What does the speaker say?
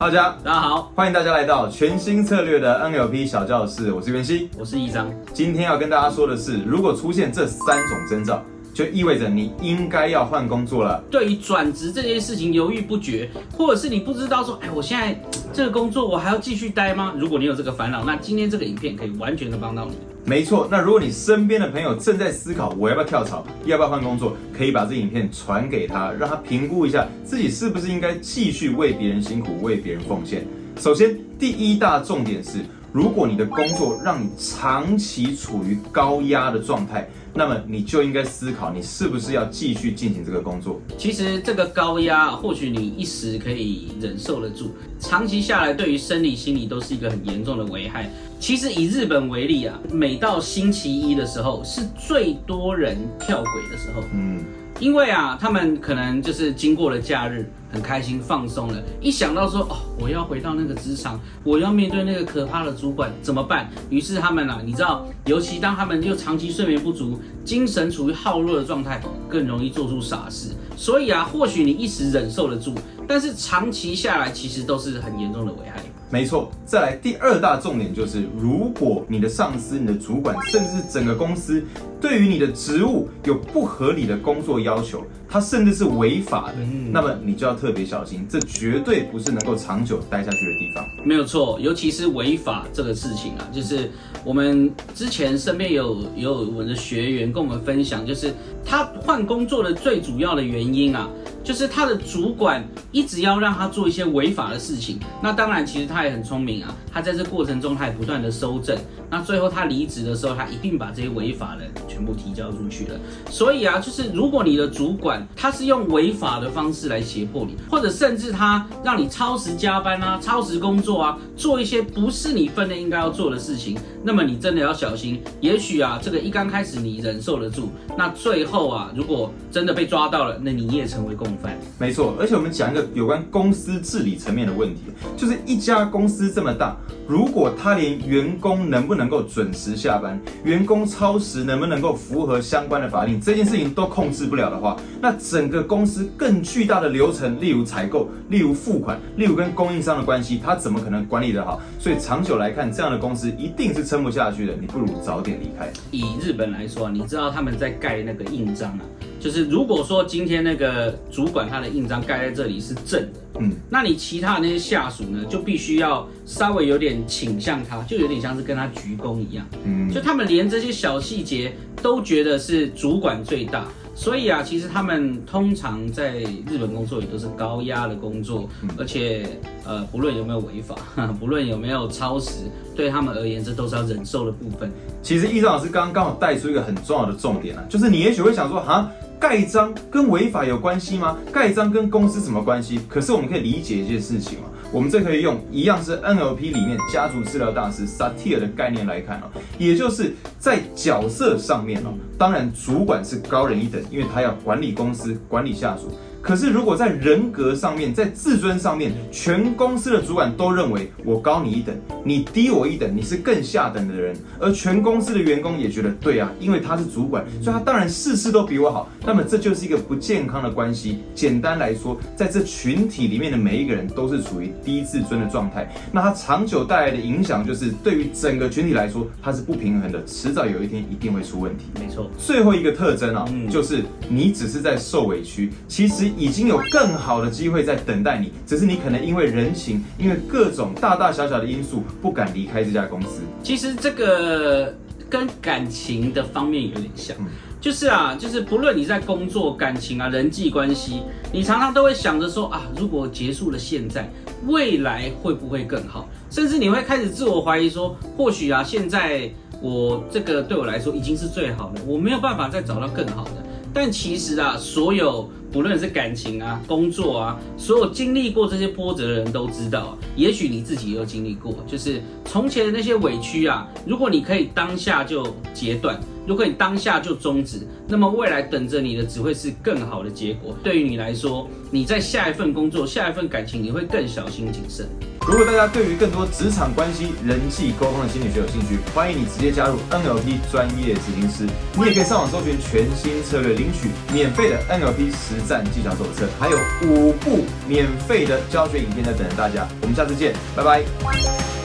大家大家好，欢迎大家来到全新策略的 NLP 小教室，我是袁熙。我是易章。今天要跟大家说的是，如果出现这三种征兆，就意味着你应该要换工作了。对于转职这件事情犹豫不决，或者是你不知道说，哎，我现在这个工作我还要继续待吗？如果你有这个烦恼，那今天这个影片可以完全的帮到你。没错，那如果你身边的朋友正在思考我要不要跳槽，要不要换工作，可以把这影片传给他，让他评估一下自己是不是应该继续为别人辛苦、为别人奉献。首先，第一大重点是，如果你的工作让你长期处于高压的状态，那么你就应该思考，你是不是要继续进行这个工作。其实这个高压，或许你一时可以忍受得住，长期下来对于生理、心理都是一个很严重的危害。其实以日本为例啊，每到星期一的时候，是最多人跳轨的时候。嗯。因为啊，他们可能就是经过了假日，很开心放松了，一想到说哦，我要回到那个职场，我要面对那个可怕的主管，怎么办？于是他们啊，你知道，尤其当他们又长期睡眠不足，精神处于耗弱的状态，更容易做出傻事。所以啊，或许你一时忍受得住，但是长期下来，其实都是很严重的危害。没错，再来第二大重点就是，如果你的上司、你的主管，甚至是整个公司，对于你的职务有不合理的工作要求，他甚至是违法的，那么你就要特别小心，这绝对不是能够长久待下去的地方。没有错，尤其是违法这个事情啊，就是我们之前身边有有我们的学员跟我们分享，就是他换工作的最主要的原因啊。就是他的主管一直要让他做一些违法的事情，那当然其实他也很聪明啊，他在这过程中他也不断的收正，那最后他离职的时候，他一定把这些违法的全部提交出去了。所以啊，就是如果你的主管他是用违法的方式来胁迫你，或者甚至他让你超时加班啊、超时工作啊，做一些不是你分内应该要做的事情，那么你真的要小心。也许啊，这个一刚开始你忍受得住，那最后啊，如果真的被抓到了，那你也成为共。没错，而且我们讲一个有关公司治理层面的问题，就是一家公司这么大，如果他连员工能不能够准时下班，员工超时能不能够符合相关的法令，这件事情都控制不了的话，那整个公司更巨大的流程，例如采购，例如付款，例如跟供应商的关系，他怎么可能管理得好？所以长久来看，这样的公司一定是撑不下去的。你不如早点离开。以日本来说，你知道他们在盖那个印章啊。就是如果说今天那个主管他的印章盖在这里是正的，嗯，那你其他的那些下属呢，就必须要稍微有点倾向他，就有点像是跟他鞠躬一样，嗯，就他们连这些小细节都觉得是主管最大，所以啊，其实他们通常在日本工作也都是高压的工作，而且呃，不论有没有违法，不论有没有超时，对他们而言，这都是要忍受的部分。其实易章老师刚刚刚好带出一个很重要的重点啊，就是你也许会想说，哈。盖章跟违法有关系吗？盖章跟公司什么关系？可是我们可以理解一件事情嘛，我们这可以用一样是 NLP 里面家族治疗大师 Satir 的概念来看哦，也就是在角色上面哦，当然主管是高人一等，因为他要管理公司、管理下属。可是，如果在人格上面，在自尊上面，全公司的主管都认为我高你一等，你低我一等，你是更下等的人，而全公司的员工也觉得对啊，因为他是主管，所以他当然事事都比我好。那么这就是一个不健康的关系。简单来说，在这群体里面的每一个人都是处于低自尊的状态。那他长久带来的影响就是，对于整个群体来说，它是不平衡的，迟早有一天一定会出问题。没错。最后一个特征啊，就是你只是在受委屈，其实。已经有更好的机会在等待你，只是你可能因为人情，因为各种大大小小的因素不敢离开这家公司。其实这个跟感情的方面有点像，就是啊，就是不论你在工作、感情啊、人际关系，你常常都会想着说啊，如果结束了现在，未来会不会更好？甚至你会开始自我怀疑说，或许啊，现在我这个对我来说已经是最好的，我没有办法再找到更好的。但其实啊，所有。不论是感情啊、工作啊，所有经历过这些波折的人都知道，也许你自己也有经历过，就是从前的那些委屈啊，如果你可以当下就截断，如果你当下就终止，那么未来等着你的只会是更好的结果。对于你来说，你在下一份工作、下一份感情，你会更小心谨慎。如果大家对于更多职场关系、人际沟通的心理学有兴趣，欢迎你直接加入 NLP 专业执行师。你也可以上网搜寻全新策略，领取免费的 NLP 实战技巧手册，还有五部免费的教学影片在等着大家。我们下次见，拜拜。